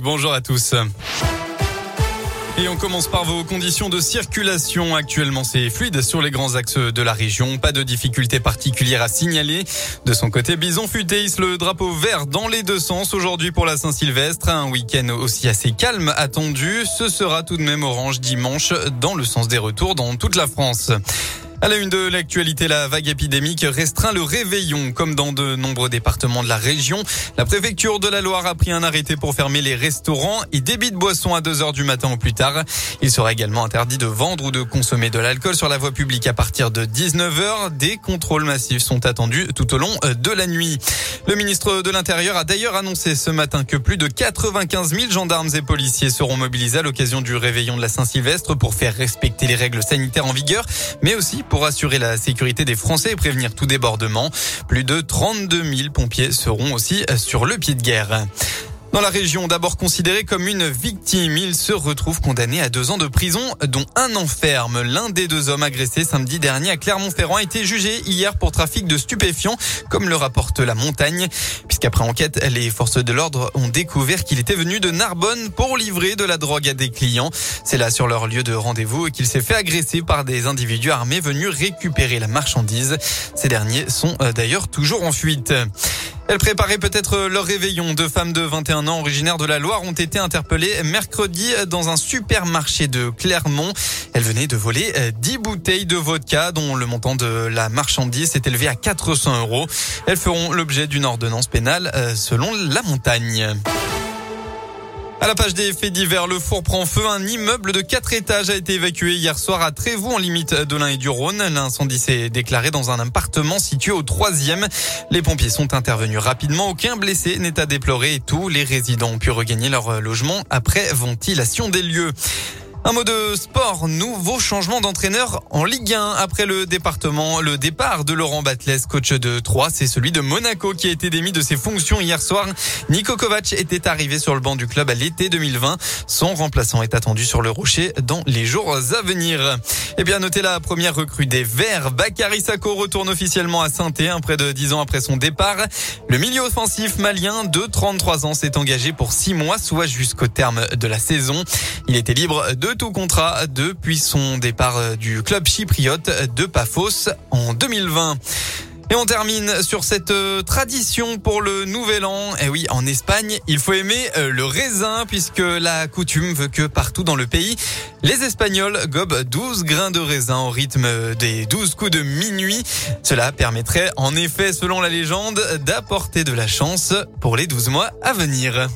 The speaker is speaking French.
Bonjour à tous. Et on commence par vos conditions de circulation. Actuellement, c'est fluide sur les grands axes de la région. Pas de difficultés particulières à signaler. De son côté, Bison Futé le drapeau vert dans les deux sens aujourd'hui pour la Saint-Sylvestre. Un week-end aussi assez calme attendu. Ce sera tout de même orange dimanche dans le sens des retours dans toute la France. À la une de l'actualité, la vague épidémique restreint le réveillon. Comme dans de nombreux départements de la région, la préfecture de la Loire a pris un arrêté pour fermer les restaurants et débits de boissons à 2 heures du matin ou plus tard. Il sera également interdit de vendre ou de consommer de l'alcool sur la voie publique à partir de 19 heures. Des contrôles massifs sont attendus tout au long de la nuit. Le ministre de l'Intérieur a d'ailleurs annoncé ce matin que plus de 95 000 gendarmes et policiers seront mobilisés à l'occasion du réveillon de la Saint-Sylvestre pour faire respecter les règles sanitaires en vigueur, mais aussi pour assurer la sécurité des Français et prévenir tout débordement. Plus de 32 000 pompiers seront aussi sur le pied de guerre. Dans la région, d'abord considéré comme une victime, il se retrouve condamné à deux ans de prison, dont un an ferme. L'un des deux hommes agressés samedi dernier à Clermont-Ferrand a été jugé hier pour trafic de stupéfiants, comme le rapporte la montagne. Puisqu'après enquête, les forces de l'ordre ont découvert qu'il était venu de Narbonne pour livrer de la drogue à des clients. C'est là sur leur lieu de rendez-vous qu'il s'est fait agresser par des individus armés venus récupérer la marchandise. Ces derniers sont euh, d'ailleurs toujours en fuite. Elles préparaient peut-être leur réveillon. Deux femmes de 21 ans originaires de la Loire ont été interpellées mercredi dans un supermarché de Clermont. Elles venaient de voler 10 bouteilles de vodka dont le montant de la marchandise s'est élevé à 400 euros. Elles feront l'objet d'une ordonnance pénale euh, selon la montagne. À la page des faits divers, le four prend feu. Un immeuble de quatre étages a été évacué hier soir à Trévoux, en limite de l'Ain et du Rhône. L'incendie s'est déclaré dans un appartement situé au troisième. Les pompiers sont intervenus rapidement. Aucun blessé n'est à déplorer et tous les résidents ont pu regagner leur logement après ventilation des lieux. Un mot de sport, nouveau changement d'entraîneur en Ligue 1 après le département, le départ de Laurent Batles, coach de 3, c'est celui de Monaco qui a été démis de ses fonctions hier soir. Nico Kovac était arrivé sur le banc du club à l'été 2020. Son remplaçant est attendu sur le rocher dans les jours à venir. Eh bien, notez la première recrue des Verts. Bakary Sako retourne officiellement à saint un près de 10 ans après son départ. Le milieu offensif malien de 33 ans s'est engagé pour 6 mois, soit jusqu'au terme de la saison. Il était libre de contrat depuis son départ euh, du club chypriote de Paphos en 2020. Et on termine sur cette euh, tradition pour le nouvel an. Et eh oui, en Espagne, il faut aimer euh, le raisin puisque la coutume veut que partout dans le pays, les Espagnols gobent 12 grains de raisin au rythme des 12 coups de minuit. Cela permettrait en effet, selon la légende, d'apporter de la chance pour les 12 mois à venir.